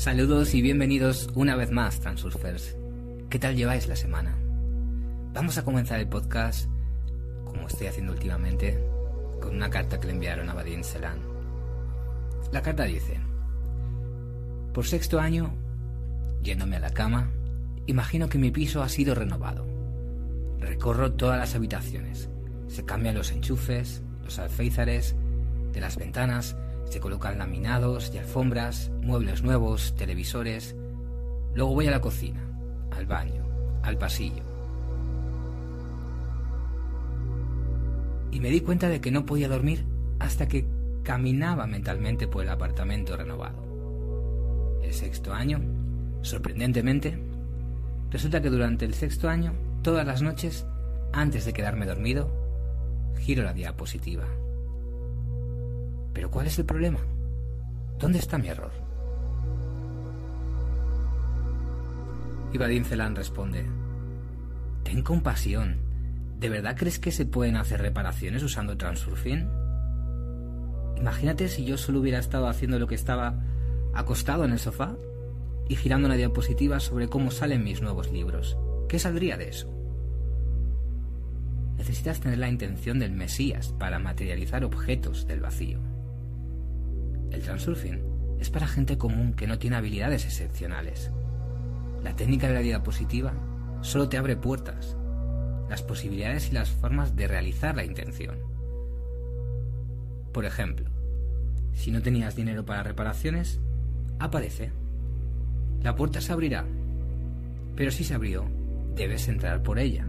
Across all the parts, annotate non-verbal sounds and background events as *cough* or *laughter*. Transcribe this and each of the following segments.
Saludos y bienvenidos una vez más, Transurfers. ¿Qué tal lleváis la semana? Vamos a comenzar el podcast, como estoy haciendo últimamente, con una carta que le enviaron a Badin Selan. La carta dice, por sexto año, yéndome a la cama, imagino que mi piso ha sido renovado. Recorro todas las habitaciones, se cambian los enchufes, los alféizares, de las ventanas, se colocan laminados y alfombras, muebles nuevos, televisores. Luego voy a la cocina, al baño, al pasillo. Y me di cuenta de que no podía dormir hasta que caminaba mentalmente por el apartamento renovado. El sexto año, sorprendentemente, resulta que durante el sexto año, todas las noches, antes de quedarme dormido, giro la diapositiva. Pero ¿cuál es el problema? ¿Dónde está mi error? Y Vadim Celan responde, Ten compasión. ¿De verdad crees que se pueden hacer reparaciones usando Transurfing? Imagínate si yo solo hubiera estado haciendo lo que estaba acostado en el sofá y girando una diapositiva sobre cómo salen mis nuevos libros. ¿Qué saldría de eso? Necesitas tener la intención del Mesías para materializar objetos del vacío. El transurfing es para gente común que no tiene habilidades excepcionales. La técnica de la diapositiva solo te abre puertas, las posibilidades y las formas de realizar la intención. Por ejemplo, si no tenías dinero para reparaciones, aparece. La puerta se abrirá, pero si se abrió, debes entrar por ella.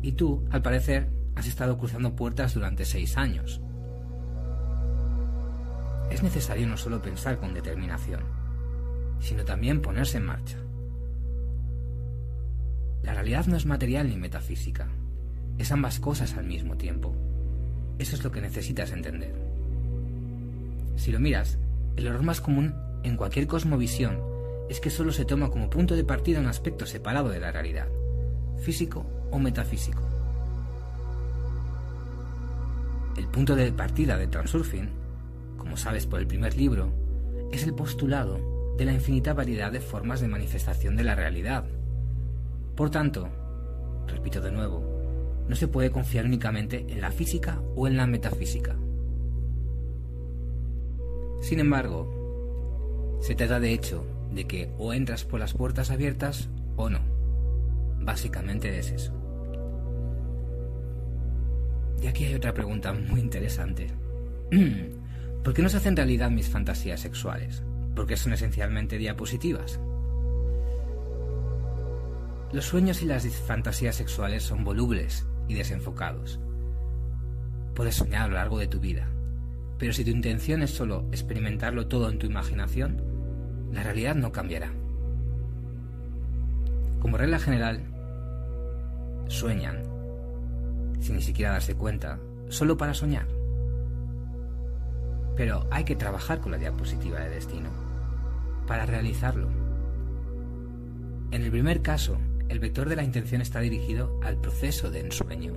Y tú, al parecer, has estado cruzando puertas durante seis años es necesario no solo pensar con determinación, sino también ponerse en marcha. La realidad no es material ni metafísica, es ambas cosas al mismo tiempo. Eso es lo que necesitas entender. Si lo miras, el error más común en cualquier cosmovisión es que solo se toma como punto de partida un aspecto separado de la realidad, físico o metafísico. El punto de partida de Transurfing como sabes por el primer libro, es el postulado de la infinita variedad de formas de manifestación de la realidad. Por tanto, repito de nuevo, no se puede confiar únicamente en la física o en la metafísica. Sin embargo, se trata de hecho de que o entras por las puertas abiertas o no. Básicamente es eso. Y aquí hay otra pregunta muy interesante. *clears throat* ¿Por qué no se hacen realidad mis fantasías sexuales? Porque son esencialmente diapositivas. Los sueños y las fantasías sexuales son volubles y desenfocados. Puedes soñar a lo largo de tu vida, pero si tu intención es solo experimentarlo todo en tu imaginación, la realidad no cambiará. Como regla general, sueñan, sin ni siquiera darse cuenta, solo para soñar. Pero hay que trabajar con la diapositiva de destino para realizarlo. En el primer caso, el vector de la intención está dirigido al proceso de ensueño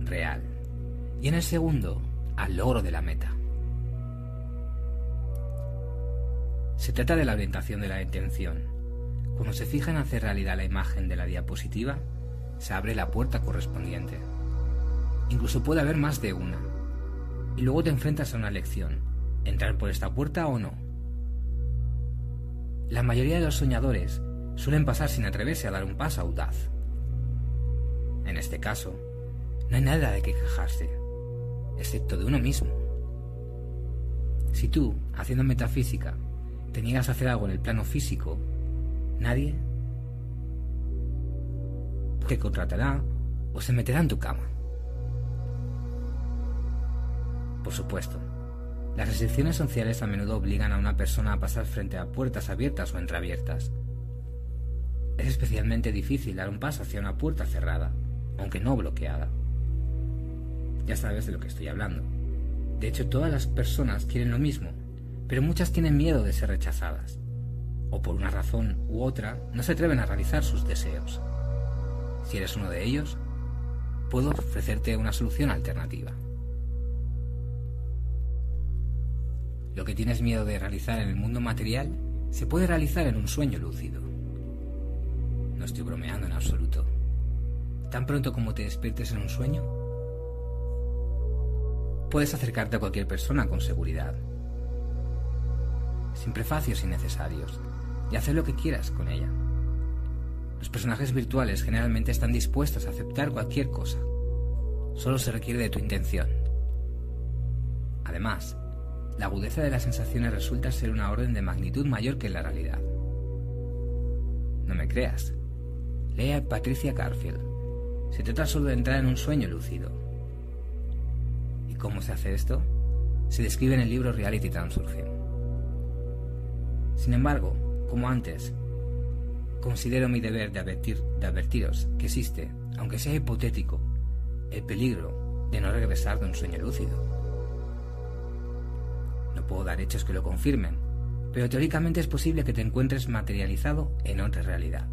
real y en el segundo al logro de la meta. Se trata de la orientación de la intención. Cuando se fija en hacer realidad la imagen de la diapositiva, se abre la puerta correspondiente. Incluso puede haber más de una, y luego te enfrentas a una elección, entrar por esta puerta o no. La mayoría de los soñadores suelen pasar sin atreverse a dar un paso audaz. En este caso, no hay nada de que quejarse, excepto de uno mismo. Si tú, haciendo metafísica, te niegas a hacer algo en el plano físico, nadie te contratará o se meterá en tu cama. Por supuesto, las restricciones sociales a menudo obligan a una persona a pasar frente a puertas abiertas o entreabiertas. Es especialmente difícil dar un paso hacia una puerta cerrada, aunque no bloqueada. Ya sabes de lo que estoy hablando. De hecho, todas las personas quieren lo mismo, pero muchas tienen miedo de ser rechazadas, o por una razón u otra no se atreven a realizar sus deseos. Si eres uno de ellos, puedo ofrecerte una solución alternativa. Lo que tienes miedo de realizar en el mundo material se puede realizar en un sueño lúcido. No estoy bromeando en absoluto. Tan pronto como te despiertes en un sueño, puedes acercarte a cualquier persona con seguridad, sin prefacios innecesarios, y hacer lo que quieras con ella. Los personajes virtuales generalmente están dispuestos a aceptar cualquier cosa. Solo se requiere de tu intención. Además, la agudeza de las sensaciones resulta ser una orden de magnitud mayor que la realidad. No me creas. Lea Patricia Garfield. Se trata solo de entrar en un sueño lúcido. ¿Y cómo se hace esto? Se describe en el libro Reality Transurfing. Sin embargo, como antes, considero mi deber de, de advertiros que existe, aunque sea hipotético, el peligro de no regresar de un sueño lúcido. Puedo dar hechos que lo confirmen, pero teóricamente es posible que te encuentres materializado en otra realidad.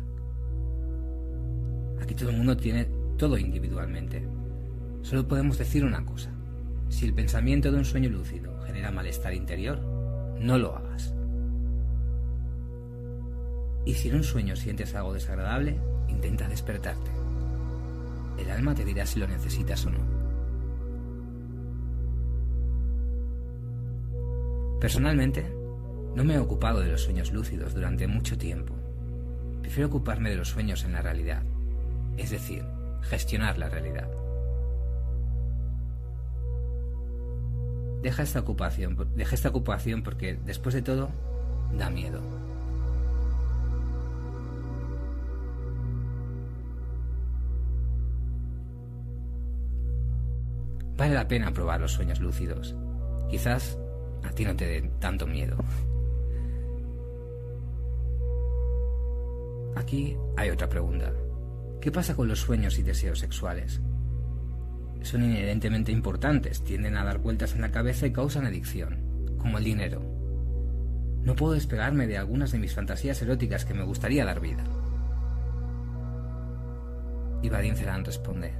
Aquí todo el mundo tiene todo individualmente. Solo podemos decir una cosa. Si el pensamiento de un sueño lúcido genera malestar interior, no lo hagas. Y si en un sueño sientes algo desagradable, intenta despertarte. El alma te dirá si lo necesitas o no. Personalmente, no me he ocupado de los sueños lúcidos durante mucho tiempo. Prefiero ocuparme de los sueños en la realidad, es decir, gestionar la realidad. Deja esta ocupación, deja esta ocupación porque después de todo da miedo. Vale la pena probar los sueños lúcidos. Quizás a ti no te dé tanto miedo. Aquí hay otra pregunta. ¿Qué pasa con los sueños y deseos sexuales? Son inherentemente importantes, tienden a dar vueltas en la cabeza y causan adicción, como el dinero. No puedo despegarme de algunas de mis fantasías eróticas que me gustaría dar vida. Y Vadim responde,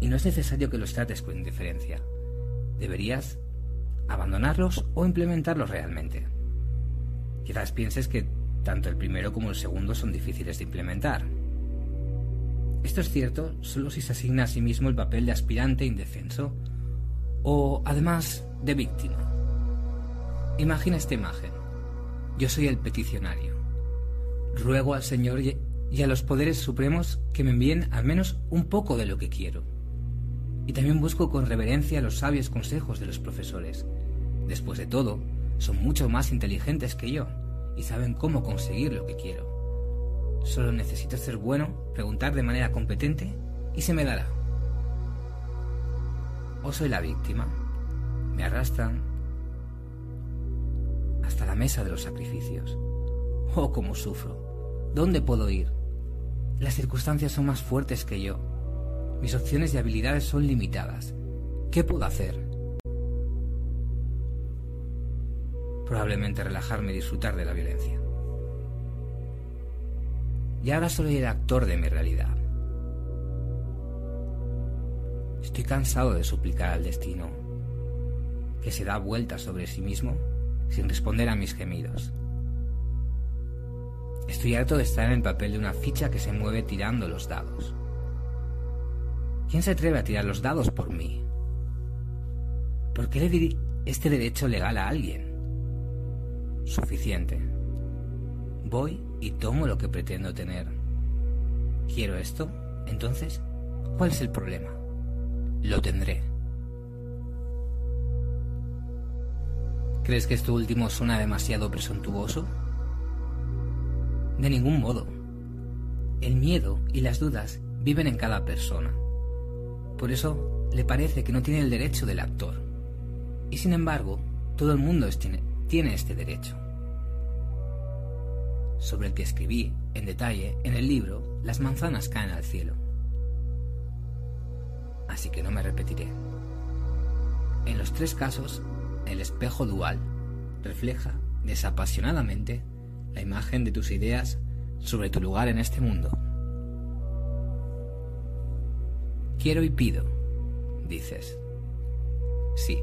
y no es necesario que los trates con indiferencia. Deberías abandonarlos o implementarlos realmente. Quizás pienses que tanto el primero como el segundo son difíciles de implementar. Esto es cierto solo si se asigna a sí mismo el papel de aspirante indefenso o, además, de víctima. Imagina esta imagen. Yo soy el peticionario. Ruego al Señor y a los poderes supremos que me envíen al menos un poco de lo que quiero. Y también busco con reverencia los sabios consejos de los profesores, Después de todo, son mucho más inteligentes que yo y saben cómo conseguir lo que quiero. Solo necesito ser bueno, preguntar de manera competente y se me dará. O soy la víctima. Me arrastran hasta la mesa de los sacrificios. Oh, cómo sufro. ¿Dónde puedo ir? Las circunstancias son más fuertes que yo. Mis opciones y habilidades son limitadas. ¿Qué puedo hacer? Probablemente relajarme y disfrutar de la violencia. Y ahora soy el actor de mi realidad. Estoy cansado de suplicar al destino, que se da vueltas sobre sí mismo sin responder a mis gemidos. Estoy harto de estar en el papel de una ficha que se mueve tirando los dados. ¿Quién se atreve a tirar los dados por mí? ¿Por qué le di este derecho legal a alguien? Suficiente. Voy y tomo lo que pretendo tener. ¿Quiero esto? Entonces, ¿cuál es el problema? Lo tendré. ¿Crees que esto último suena demasiado presuntuoso? De ningún modo. El miedo y las dudas viven en cada persona. Por eso le parece que no tiene el derecho del actor. Y sin embargo, todo el mundo tiene, tiene este derecho, sobre el que escribí en detalle en el libro Las manzanas caen al cielo. Así que no me repetiré. En los tres casos, el espejo dual refleja desapasionadamente la imagen de tus ideas sobre tu lugar en este mundo. Quiero y pido, dices. Sí,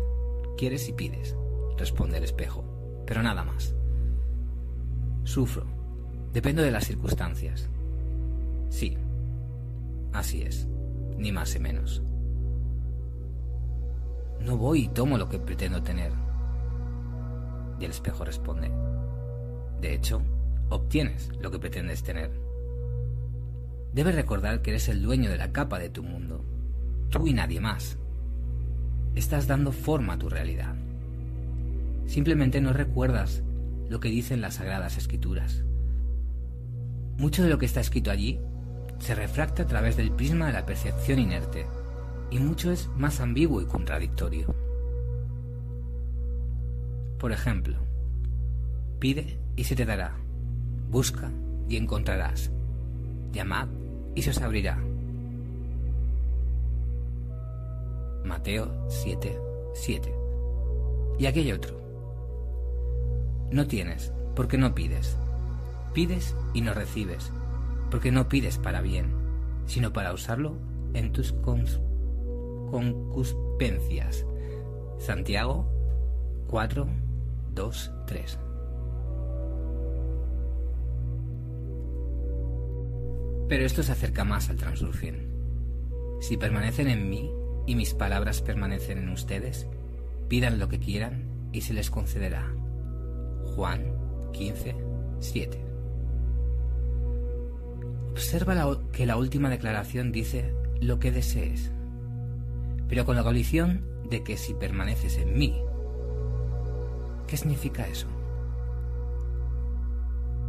quieres y pides, responde el espejo. Pero nada más. Sufro. Dependo de las circunstancias. Sí, así es, ni más ni menos. No voy y tomo lo que pretendo tener. Y el espejo responde, de hecho, obtienes lo que pretendes tener. Debes recordar que eres el dueño de la capa de tu mundo, tú y nadie más. Estás dando forma a tu realidad. Simplemente no recuerdas lo que dicen las sagradas escrituras. Mucho de lo que está escrito allí se refracta a través del prisma de la percepción inerte, y mucho es más ambiguo y contradictorio. Por ejemplo, pide y se te dará, busca y encontrarás, llamad y se os abrirá. Mateo 7, 7. Y aquí hay otro. No tienes, porque no pides. Pides y no recibes, porque no pides para bien, sino para usarlo en tus concuspencias. Santiago 4, 2, 3. Pero esto se acerca más al transurfing. Si permanecen en mí y mis palabras permanecen en ustedes, pidan lo que quieran y se les concederá. Juan 15, 7. Observa que la última declaración dice lo que desees, pero con la condición de que si permaneces en mí. ¿Qué significa eso?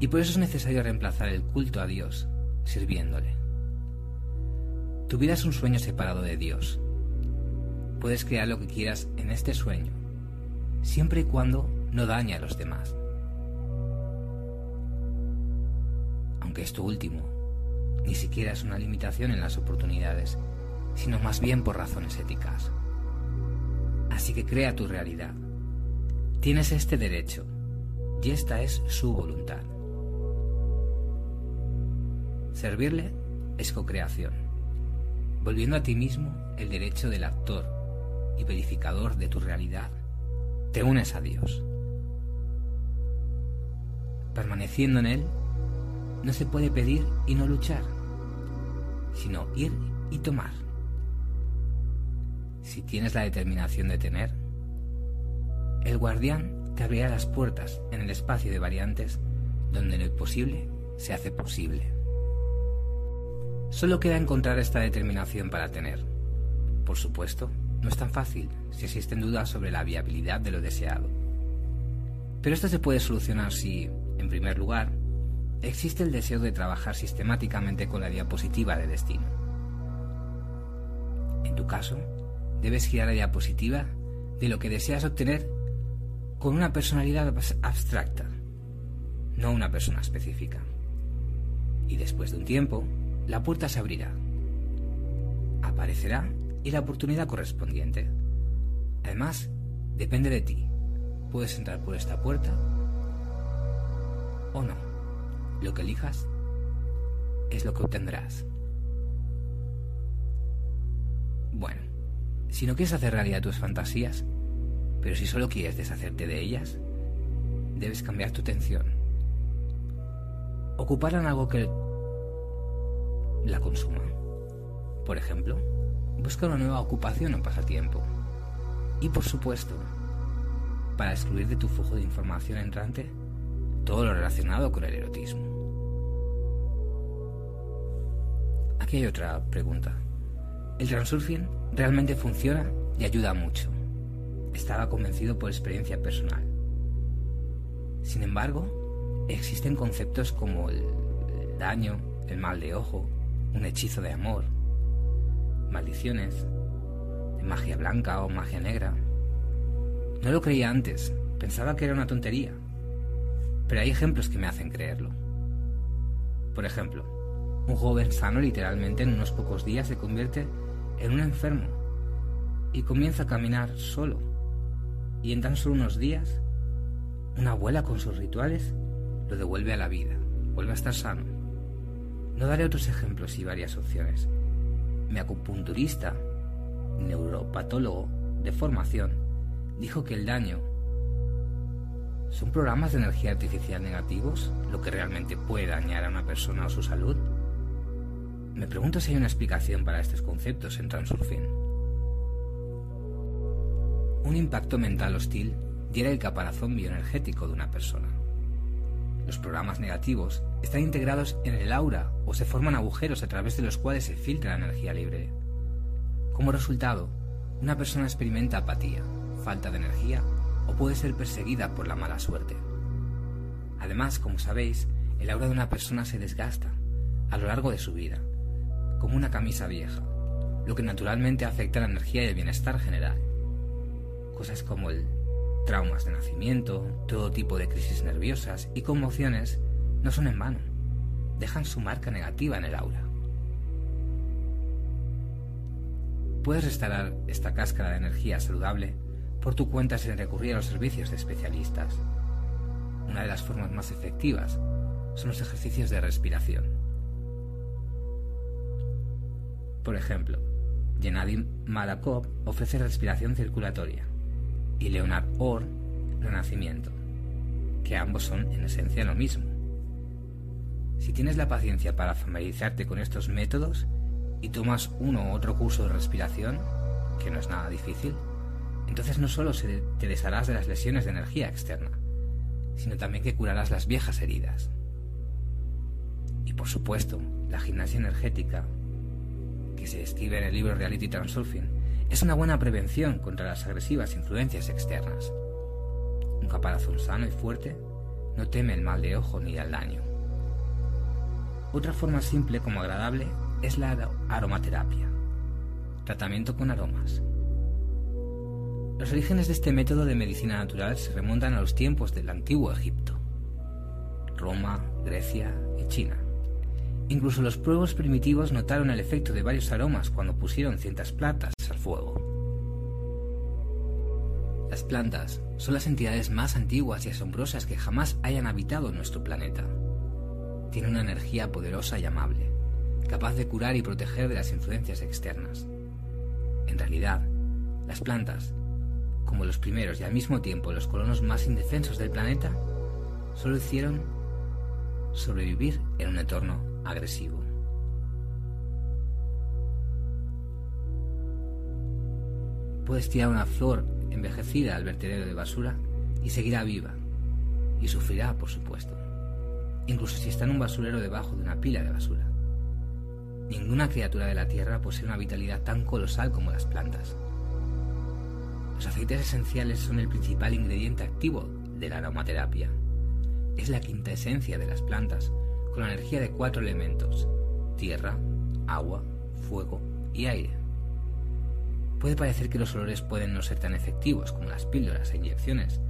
Y por eso es necesario reemplazar el culto a Dios sirviéndole. Tu vida es un sueño separado de Dios. Puedes crear lo que quieras en este sueño, siempre y cuando no dañe a los demás. Aunque esto último ni siquiera es una limitación en las oportunidades, sino más bien por razones éticas. Así que crea tu realidad. Tienes este derecho y esta es su voluntad. Servirle es co-creación, volviendo a ti mismo el derecho del actor y verificador de tu realidad. Te unes a Dios. Permaneciendo en Él, no se puede pedir y no luchar, sino ir y tomar. Si tienes la determinación de tener, el guardián te abrirá las puertas en el espacio de variantes donde lo imposible se hace posible. Solo queda encontrar esta determinación para tener. Por supuesto, no es tan fácil si existen dudas sobre la viabilidad de lo deseado. Pero esto se puede solucionar si, en primer lugar, existe el deseo de trabajar sistemáticamente con la diapositiva de destino. En tu caso, debes girar la diapositiva de lo que deseas obtener con una personalidad abstracta, no una persona específica. Y después de un tiempo, la puerta se abrirá. Aparecerá y la oportunidad correspondiente. Además, depende de ti. Puedes entrar por esta puerta o no. Lo que elijas es lo que obtendrás. Bueno, si no quieres hacer realidad tus fantasías, pero si solo quieres deshacerte de ellas, debes cambiar tu atención. Ocupar en algo que la consuma. Por ejemplo, busca una nueva ocupación o pasatiempo. Y por supuesto, para excluir de tu flujo de información entrante todo lo relacionado con el erotismo. Aquí hay otra pregunta. ¿El transurfing realmente funciona y ayuda mucho? Estaba convencido por experiencia personal. Sin embargo, existen conceptos como el daño, el mal de ojo, un hechizo de amor, maldiciones, de magia blanca o magia negra. No lo creía antes, pensaba que era una tontería, pero hay ejemplos que me hacen creerlo. Por ejemplo, un joven sano literalmente en unos pocos días se convierte en un enfermo y comienza a caminar solo. Y en tan solo unos días, una abuela con sus rituales lo devuelve a la vida, vuelve a estar sano. No daré otros ejemplos y varias opciones. Mi acupunturista, neuropatólogo de formación, dijo que el daño ¿Son programas de energía artificial negativos lo que realmente puede dañar a una persona o su salud? Me pregunto si hay una explicación para estos conceptos en Transurfing. Un impacto mental hostil diera el caparazón bioenergético de una persona. Los programas negativos están integrados en el aura o se forman agujeros a través de los cuales se filtra la energía libre. Como resultado, una persona experimenta apatía, falta de energía o puede ser perseguida por la mala suerte. Además, como sabéis, el aura de una persona se desgasta a lo largo de su vida, como una camisa vieja, lo que naturalmente afecta la energía y el bienestar general. Cosas como el traumas de nacimiento, todo tipo de crisis nerviosas y conmociones no son en vano, dejan su marca negativa en el aura. Puedes restaurar esta cáscara de energía saludable por tu cuenta sin recurrir a los servicios de especialistas. Una de las formas más efectivas son los ejercicios de respiración. Por ejemplo, Gennady Malakov ofrece respiración circulatoria y Leonard Orr renacimiento, que ambos son en esencia lo mismo. Si tienes la paciencia para familiarizarte con estos métodos y tomas uno u otro curso de respiración, que no es nada difícil, entonces no solo te desharás de las lesiones de energía externa, sino también que curarás las viejas heridas. Y por supuesto, la gimnasia energética, que se describe en el libro Reality Transurfing, es una buena prevención contra las agresivas influencias externas. Un caparazón sano y fuerte no teme el mal de ojo ni el daño. Otra forma simple como agradable es la aromaterapia, tratamiento con aromas. Los orígenes de este método de medicina natural se remontan a los tiempos del antiguo Egipto, Roma, Grecia y China. Incluso los pueblos primitivos notaron el efecto de varios aromas cuando pusieron ciertas plantas al fuego. Las plantas son las entidades más antiguas y asombrosas que jamás hayan habitado nuestro planeta. Tienen una energía poderosa y amable, capaz de curar y proteger de las influencias externas. En realidad, las plantas, como los primeros y al mismo tiempo los colonos más indefensos del planeta, solo hicieron sobrevivir en un entorno agresivo. Puedes tirar una flor envejecida al vertedero de basura y seguirá viva. Y sufrirá, por supuesto. Incluso si está en un basurero debajo de una pila de basura. Ninguna criatura de la Tierra posee una vitalidad tan colosal como las plantas. Los aceites esenciales son el principal ingrediente activo de la aromaterapia. Es la quinta esencia de las plantas, con la energía de cuatro elementos, tierra, agua, fuego y aire. Puede parecer que los olores pueden no ser tan efectivos como las píldoras e inyecciones,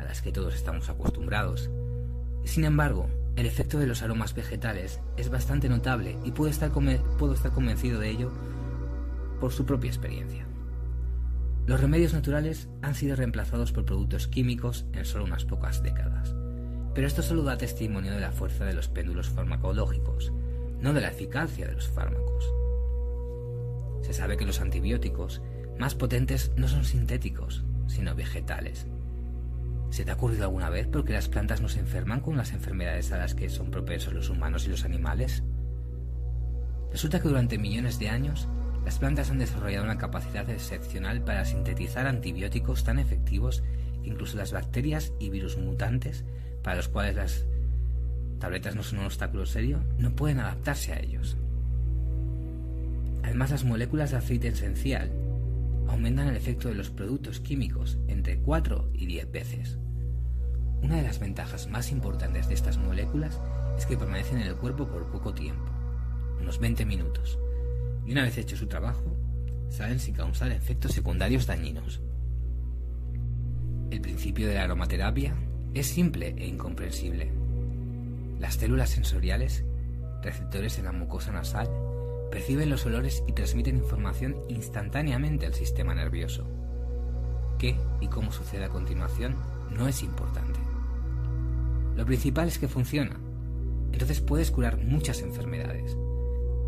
a las que todos estamos acostumbrados. Sin embargo, el efecto de los aromas vegetales es bastante notable y puedo estar, puedo estar convencido de ello por su propia experiencia. Los remedios naturales han sido reemplazados por productos químicos en solo unas pocas décadas. Pero esto solo da testimonio de la fuerza de los péndulos farmacológicos, no de la eficacia de los fármacos. Se sabe que los antibióticos más potentes no son sintéticos, sino vegetales. ¿Se te ha ocurrido alguna vez por qué las plantas no se enferman con las enfermedades a las que son propensos los humanos y los animales? Resulta que durante millones de años las plantas han desarrollado una capacidad excepcional para sintetizar antibióticos tan efectivos que incluso las bacterias y virus mutantes para los cuales las tabletas no son un obstáculo serio, no pueden adaptarse a ellos. Además, las moléculas de aceite esencial aumentan el efecto de los productos químicos entre 4 y 10 veces. Una de las ventajas más importantes de estas moléculas es que permanecen en el cuerpo por poco tiempo, unos 20 minutos, y una vez hecho su trabajo, salen sin causar efectos secundarios dañinos. El principio de la aromaterapia es simple e incomprensible. Las células sensoriales, receptores en la mucosa nasal, perciben los olores y transmiten información instantáneamente al sistema nervioso. ¿Qué y cómo sucede a continuación no es importante? Lo principal es que funciona. Entonces puedes curar muchas enfermedades.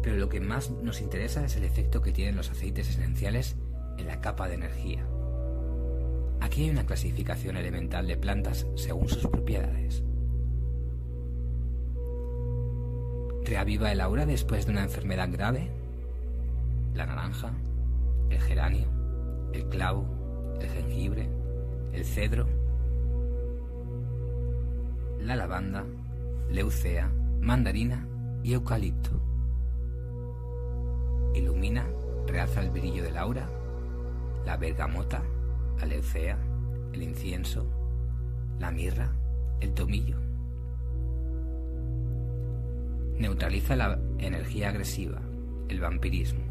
Pero lo que más nos interesa es el efecto que tienen los aceites esenciales en la capa de energía. Aquí hay una clasificación elemental de plantas según sus propiedades. Reaviva el aura después de una enfermedad grave. La naranja, el geranio, el clavo, el jengibre, el cedro, la lavanda, leucea, mandarina y eucalipto. Ilumina, realza el brillo del aura, la bergamota, la leucea, el incienso, la mirra, el tomillo. Neutraliza la energía agresiva, el vampirismo.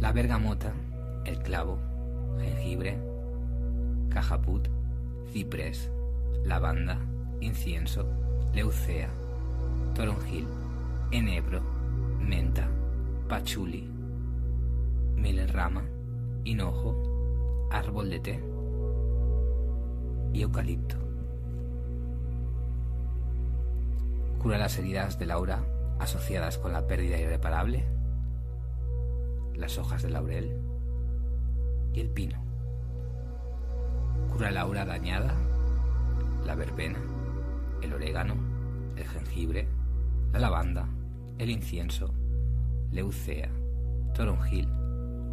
La bergamota, el clavo, jengibre, cajaput, ciprés, lavanda, incienso, leucea, toronjil, enebro, menta, pachuli, milenrama, hinojo, árbol de té y eucalipto. Cura las heridas de aura asociadas con la pérdida irreparable, las hojas de laurel y el pino. Cura la aura dañada, la verbena, el orégano, el jengibre, la lavanda, el incienso, leucea, toronjil,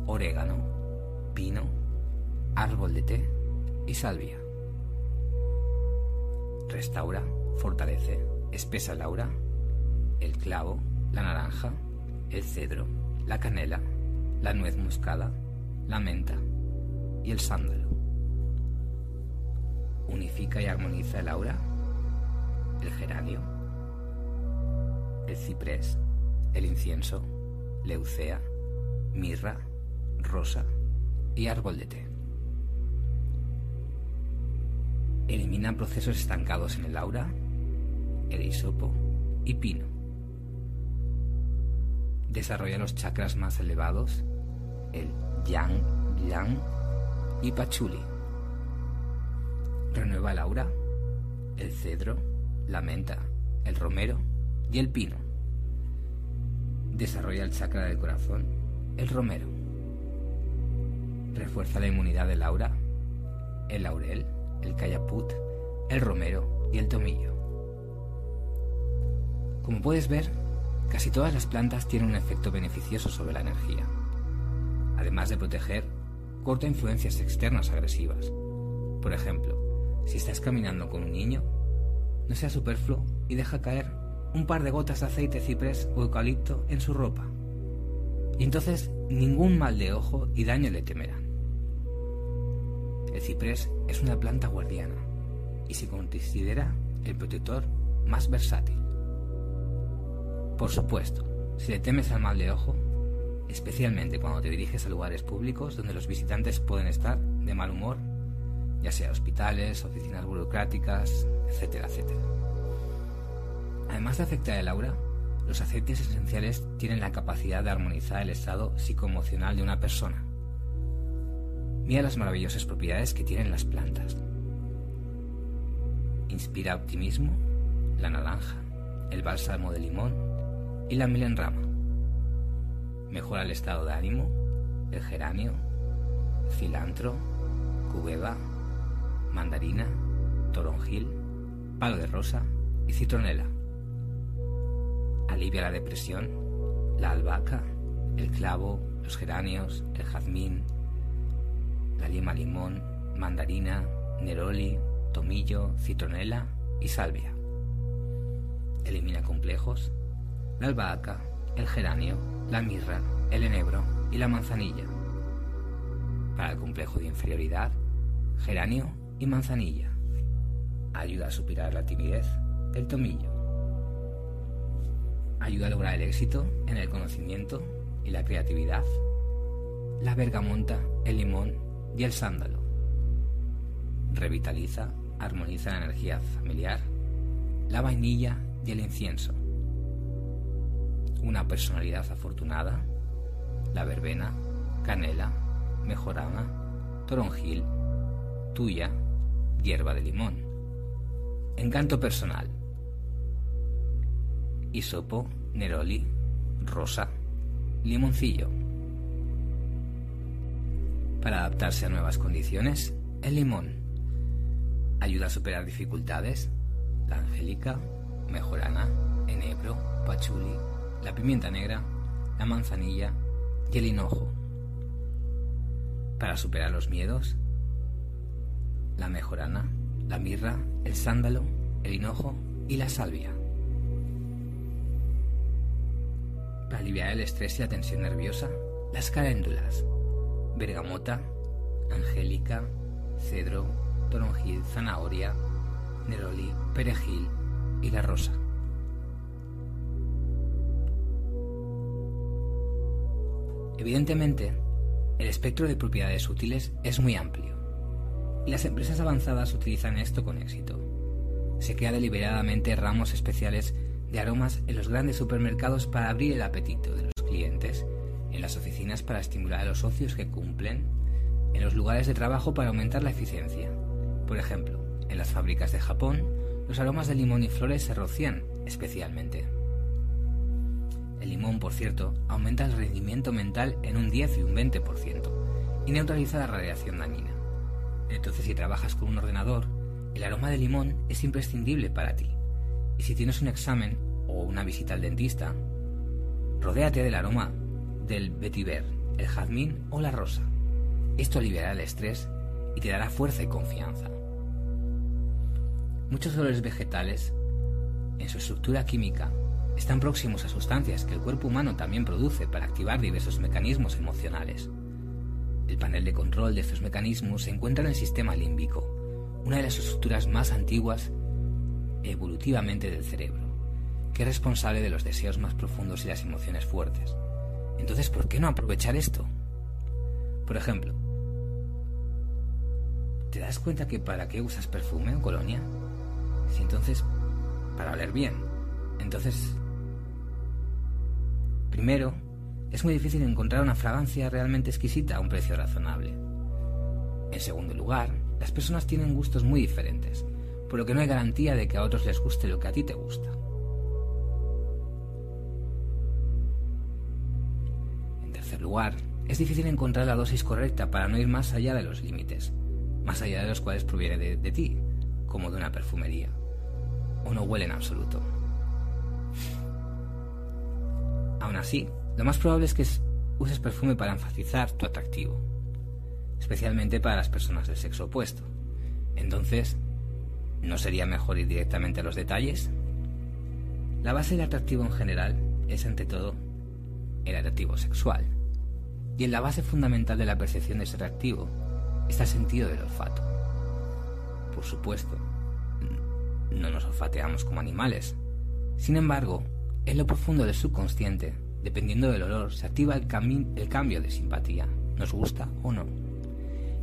orégano, pino, árbol de té y salvia. Restaura, fortalece, espesa el aura, el clavo, la naranja, el cedro, la canela, la nuez moscada, la menta y el sándalo. Unifica y armoniza el aura, el geranio, el ciprés, el incienso, leucea, mirra, rosa y árbol de té. Elimina procesos estancados en el aura, el hisopo y pino. Desarrolla los chakras más elevados, el yang, yang y pachuli. Renueva el aura, el cedro, la menta, el romero y el pino. Desarrolla el chakra del corazón, el romero. Refuerza la inmunidad del aura, el laurel, el cayaput, el romero y el tomillo. Como puedes ver, casi todas las plantas tienen un efecto beneficioso sobre la energía. Además de proteger, corta influencias externas agresivas. Por ejemplo, si estás caminando con un niño, no sea superfluo y deja caer un par de gotas de aceite ciprés o eucalipto en su ropa. Y entonces ningún mal de ojo y daño le temerán. El ciprés es una planta guardiana y se considera el protector más versátil. Por supuesto, si le temes al mal de ojo, especialmente cuando te diriges a lugares públicos donde los visitantes pueden estar de mal humor ya sea hospitales, oficinas burocráticas, etcétera, etcétera. Además de afectar el aura, los aceites esenciales tienen la capacidad de armonizar el estado psicoemocional de una persona. Mira las maravillosas propiedades que tienen las plantas. Inspira optimismo la naranja, el bálsamo de limón y la milenrama. Mejora el estado de ánimo el geranio, cilantro, cubeba, mandarina, toronjil, palo de rosa y citronela. Alivia la depresión, la albahaca, el clavo, los geranios, el jazmín, la lima limón, mandarina, neroli, tomillo, citronela y salvia. Elimina complejos, la albahaca, el geranio, la mirra, el enebro y la manzanilla. Para el complejo de inferioridad, geranio y manzanilla. Ayuda a superar la timidez, el tomillo. Ayuda a lograr el éxito en el conocimiento y la creatividad. La bergamonta, el limón y el sándalo. Revitaliza, armoniza la energía familiar, la vainilla y el incienso. Una personalidad afortunada, la verbena, canela, mejorana, toronjil, tuya, hierba de limón. Encanto personal. Isopo, neroli, rosa, limoncillo. Para adaptarse a nuevas condiciones, el limón. Ayuda a superar dificultades. La angélica, mejorana, enebro, pachuli, la pimienta negra, la manzanilla y el hinojo. Para superar los miedos, la mejorana, la mirra, el sándalo, el hinojo y la salvia. Para aliviar el estrés y la tensión nerviosa, las caléndulas, bergamota, angélica, cedro, toronjil, zanahoria, neroli, perejil y la rosa. Evidentemente, el espectro de propiedades útiles es muy amplio y las empresas avanzadas utilizan esto con éxito. Se crea deliberadamente ramos especiales de aromas en los grandes supermercados para abrir el apetito de los clientes, en las oficinas para estimular a los socios que cumplen, en los lugares de trabajo para aumentar la eficiencia. Por ejemplo, en las fábricas de Japón, los aromas de limón y flores se rocían especialmente. El limón, por cierto, aumenta el rendimiento mental en un 10 y un 20% y neutraliza la radiación dañina. Entonces, si trabajas con un ordenador, el aroma de limón es imprescindible para ti. Y si tienes un examen o una visita al dentista, rodéate del aroma del vetiver, el jazmín o la rosa. Esto aliviará el estrés y te dará fuerza y confianza. Muchos olores vegetales, en su estructura química, están próximos a sustancias que el cuerpo humano también produce para activar diversos mecanismos emocionales. El panel de control de estos mecanismos se encuentra en el sistema límbico, una de las estructuras más antiguas evolutivamente del cerebro, que es responsable de los deseos más profundos y las emociones fuertes. Entonces, ¿por qué no aprovechar esto? Por ejemplo, ¿te das cuenta que para qué usas perfume o colonia? Si entonces, para oler bien. Entonces, primero, es muy difícil encontrar una fragancia realmente exquisita a un precio razonable. En segundo lugar, las personas tienen gustos muy diferentes, por lo que no hay garantía de que a otros les guste lo que a ti te gusta. En tercer lugar, es difícil encontrar la dosis correcta para no ir más allá de los límites, más allá de los cuales proviene de, ti, como de una perfumería, o no huele en absoluto. Aún así, lo más probable es que uses perfume para enfatizar tu atractivo, especialmente para las personas del sexo opuesto. Entonces, ¿no sería mejor ir directamente a los detalles? La base del atractivo en general es, ante todo, el atractivo sexual. Y en la base fundamental de la percepción de ese atractivo está el sentido del olfato. Por supuesto, no nos olfateamos como animales. Sin embargo, en lo profundo del subconsciente dependiendo del olor, se activa el, el cambio de simpatía, nos gusta o no.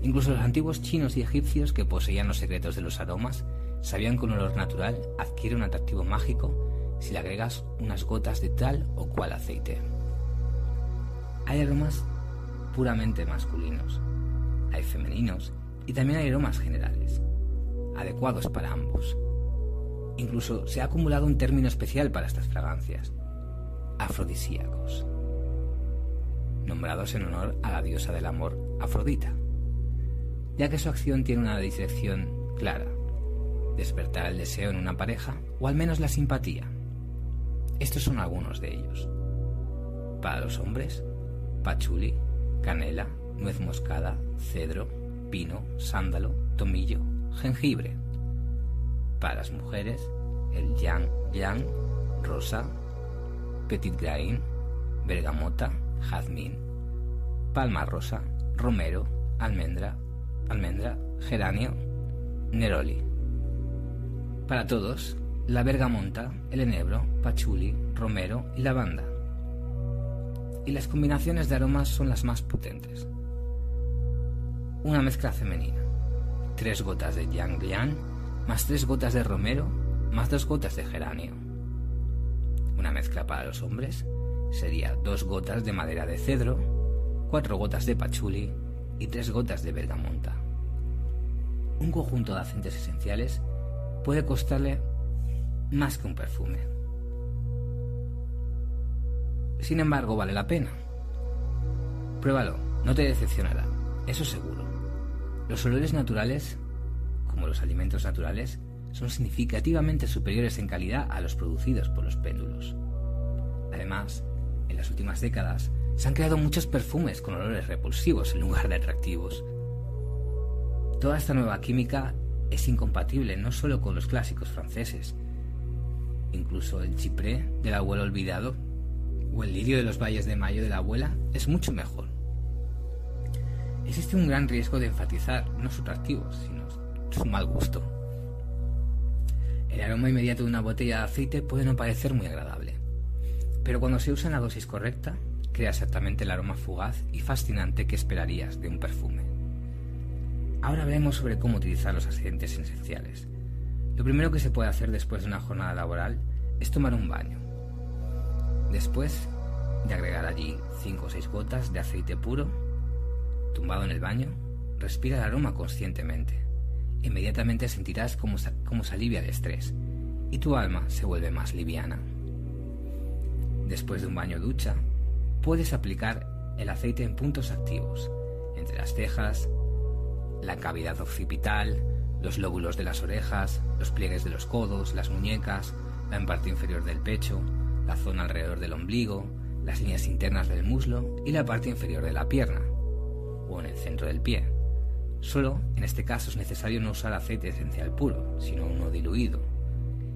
Incluso los antiguos chinos y egipcios que poseían los secretos de los aromas sabían que un olor natural adquiere un atractivo mágico si le agregas unas gotas de tal o cual aceite. Hay aromas puramente masculinos, hay femeninos y también hay aromas generales, adecuados para ambos. Incluso se ha acumulado un término especial para estas fragancias, afrodisíacos, nombrados en honor a la diosa del amor Afrodita, ya que su acción tiene una dirección clara, despertar el deseo en una pareja o al menos la simpatía. Estos son algunos de ellos. Para los hombres, pachuli, canela, nuez moscada, cedro, pino, sándalo, tomillo, jengibre. Para las mujeres, el yang yang, rosa, Petit Grain, bergamota, jazmín, palma rosa, romero, almendra, almendra, geranio, neroli. Para todos, la bergamota, el enebro, pachuli, romero y lavanda. Y las combinaciones de aromas son las más potentes. Una mezcla femenina. Tres gotas de yang lian, más tres gotas de romero, más dos gotas de geranio una mezcla para los hombres sería dos gotas de madera de cedro, cuatro gotas de pachuli y tres gotas de bergamonta. Un conjunto de aceites esenciales puede costarle más que un perfume. Sin embargo, vale la pena. Pruébalo, no te decepcionará, eso seguro. Los olores naturales, como los alimentos naturales, son significativamente superiores en calidad a los producidos por los péndulos. Además, en las últimas décadas se han creado muchos perfumes con olores repulsivos en lugar de atractivos. Toda esta nueva química es incompatible no solo con los clásicos franceses, incluso el chipré del abuelo olvidado o el lirio de los valles de mayo de la abuela es mucho mejor. Existe un gran riesgo de enfatizar no su atractivo, sino su mal gusto. El aroma inmediato de una botella de aceite puede no parecer muy agradable, pero cuando se usa en la dosis correcta, crea exactamente el aroma fugaz y fascinante que esperarías de un perfume. Ahora veremos sobre cómo utilizar los aceites esenciales. Lo primero que se puede hacer después de una jornada laboral es tomar un baño. Después de agregar allí 5 o 6 gotas de aceite puro, tumbado en el baño, respira el aroma conscientemente. Inmediatamente sentirás cómo, cómo se alivia el estrés y tu alma se vuelve más liviana. Después de un baño ducha, puedes aplicar el aceite en puntos activos, entre las cejas, la cavidad occipital, los lóbulos de las orejas, los pliegues de los codos, las muñecas, la parte inferior del pecho, la zona alrededor del ombligo, las líneas internas del muslo y la parte inferior de la pierna, o en el centro del pie. Solo, en este caso, es necesario no usar aceite esencial puro, sino uno diluido.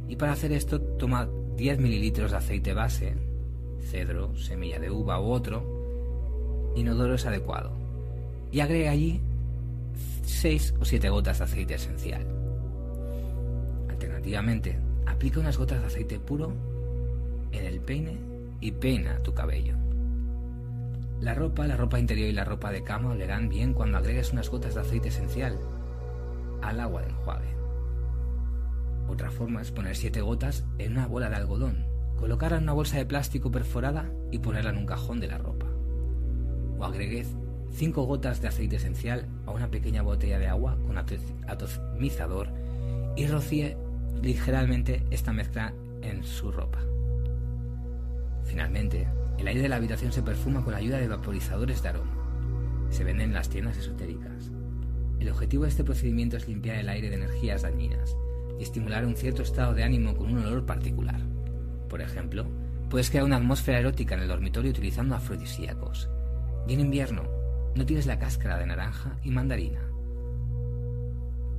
Y para hacer esto, toma 10 mililitros de aceite base, cedro, semilla de uva u otro, inodoro es adecuado, y agrega allí 6 o 7 gotas de aceite esencial. Alternativamente, aplica unas gotas de aceite puro en el peine y peina tu cabello. La ropa, la ropa interior y la ropa de cama olerán bien cuando agregues unas gotas de aceite esencial al agua de enjuague. Otra forma es poner 7 gotas en una bola de algodón, colocarla en una bolsa de plástico perforada y ponerla en un cajón de la ropa. O agregues 5 gotas de aceite esencial a una pequeña botella de agua con atomizador y rocíe ligeramente esta mezcla en su ropa. Finalmente, el aire de la habitación se perfuma con la ayuda de vaporizadores de aroma. Se venden en las tiendas esotéricas. El objetivo de este procedimiento es limpiar el aire de energías dañinas y estimular un cierto estado de ánimo con un olor particular. Por ejemplo, puedes crear una atmósfera erótica en el dormitorio utilizando afrodisíacos. Y en invierno, no tienes la cáscara de naranja y mandarina.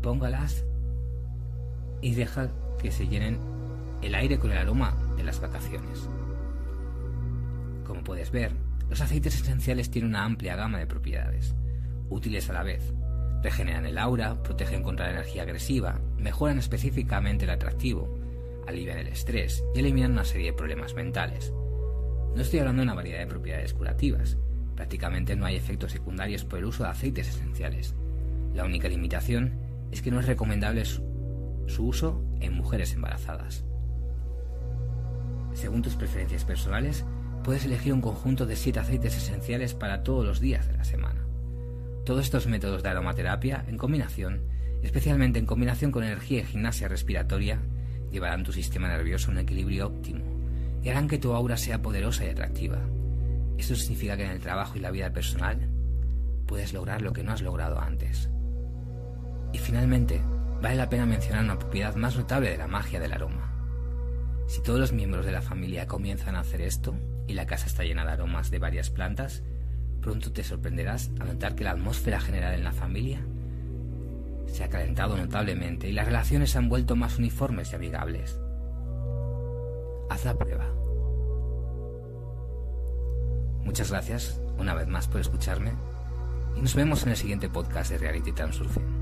Póngalas y deja que se llenen el aire con el aroma de las vacaciones. Como puedes ver, los aceites esenciales tienen una amplia gama de propiedades, útiles a la vez. Regeneran el aura, protegen contra la energía agresiva, mejoran específicamente el atractivo, alivian el estrés y eliminan una serie de problemas mentales. No estoy hablando de una variedad de propiedades curativas, Prácticamente no hay efectos secundarios por el uso de aceites esenciales. La única limitación es que no es recomendable su, uso en mujeres embarazadas. Según tus preferencias personales, puedes elegir un conjunto de 7 aceites esenciales para todos los días de la semana. Todos estos métodos de aromaterapia, en combinación, especialmente en combinación con energía y gimnasia respiratoria, llevarán tu sistema nervioso a un equilibrio óptimo y harán que tu aura sea poderosa y atractiva. Eso significa que en el trabajo y la vida personal puedes lograr lo que no has logrado antes. Y finalmente, vale la pena mencionar una propiedad más notable de la magia del aroma. Si todos los miembros de la familia comienzan a hacer esto y la casa está llena de aromas de varias plantas, pronto te sorprenderás al notar que la atmósfera general en la familia se ha calentado notablemente y las relaciones se han vuelto más uniformes y amigables. Haz la prueba. Muchas gracias una vez más por escucharme y nos vemos en el siguiente podcast de Reality Transurfing.